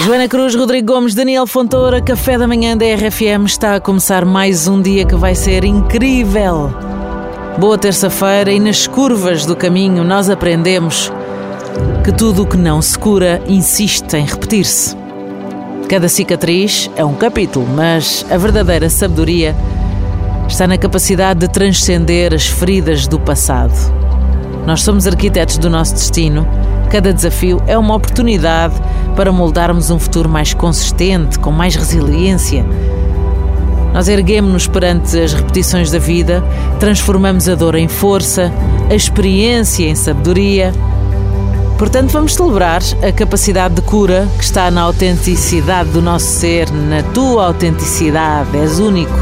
Joana Cruz, Rodrigo Gomes, Daniel Fontoura, Café da Manhã da RFM está a começar mais um dia que vai ser incrível. Boa terça-feira e nas curvas do caminho nós aprendemos que tudo o que não se cura insiste em repetir-se. Cada cicatriz é um capítulo, mas a verdadeira sabedoria está na capacidade de transcender as feridas do passado. Nós somos arquitetos do nosso destino. Cada desafio é uma oportunidade para moldarmos um futuro mais consistente, com mais resiliência. Nós erguemos-nos perante as repetições da vida, transformamos a dor em força, a experiência em sabedoria. Portanto, vamos celebrar a capacidade de cura que está na autenticidade do nosso ser, na tua autenticidade, és único.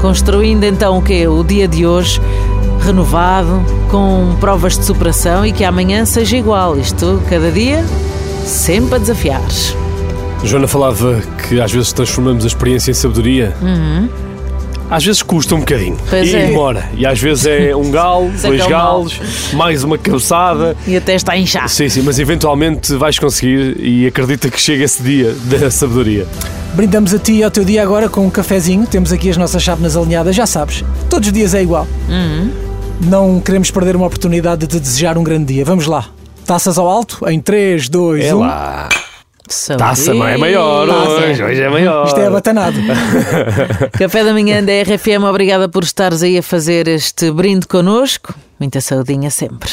Construindo então o que O dia de hoje renovado, com provas de superação e que amanhã seja igual. Isto, cada dia, sempre a desafiar. Joana falava que às vezes transformamos a experiência em sabedoria. Uhum. Às vezes custa um bocadinho. Pois e é. demora. E às vezes é um galo, é dois é o mal. galos, mais uma cabeçada. E até está a inchar. Sim, sim, mas eventualmente vais conseguir e acredita que chega esse dia da sabedoria. Brindamos a ti e ao teu dia agora com um cafezinho. Temos aqui as nossas chávenas alinhadas, já sabes. Todos os dias é igual. Não queremos perder uma oportunidade de desejar um grande dia. Vamos lá. Taças ao alto em 3, 2, É 1. lá. Saúde. Taça não é maior hoje, hoje é maior. Isto é abatanado. Café da manhã da RFM, obrigada por estares aí a fazer este brinde connosco. Muita saudinha sempre.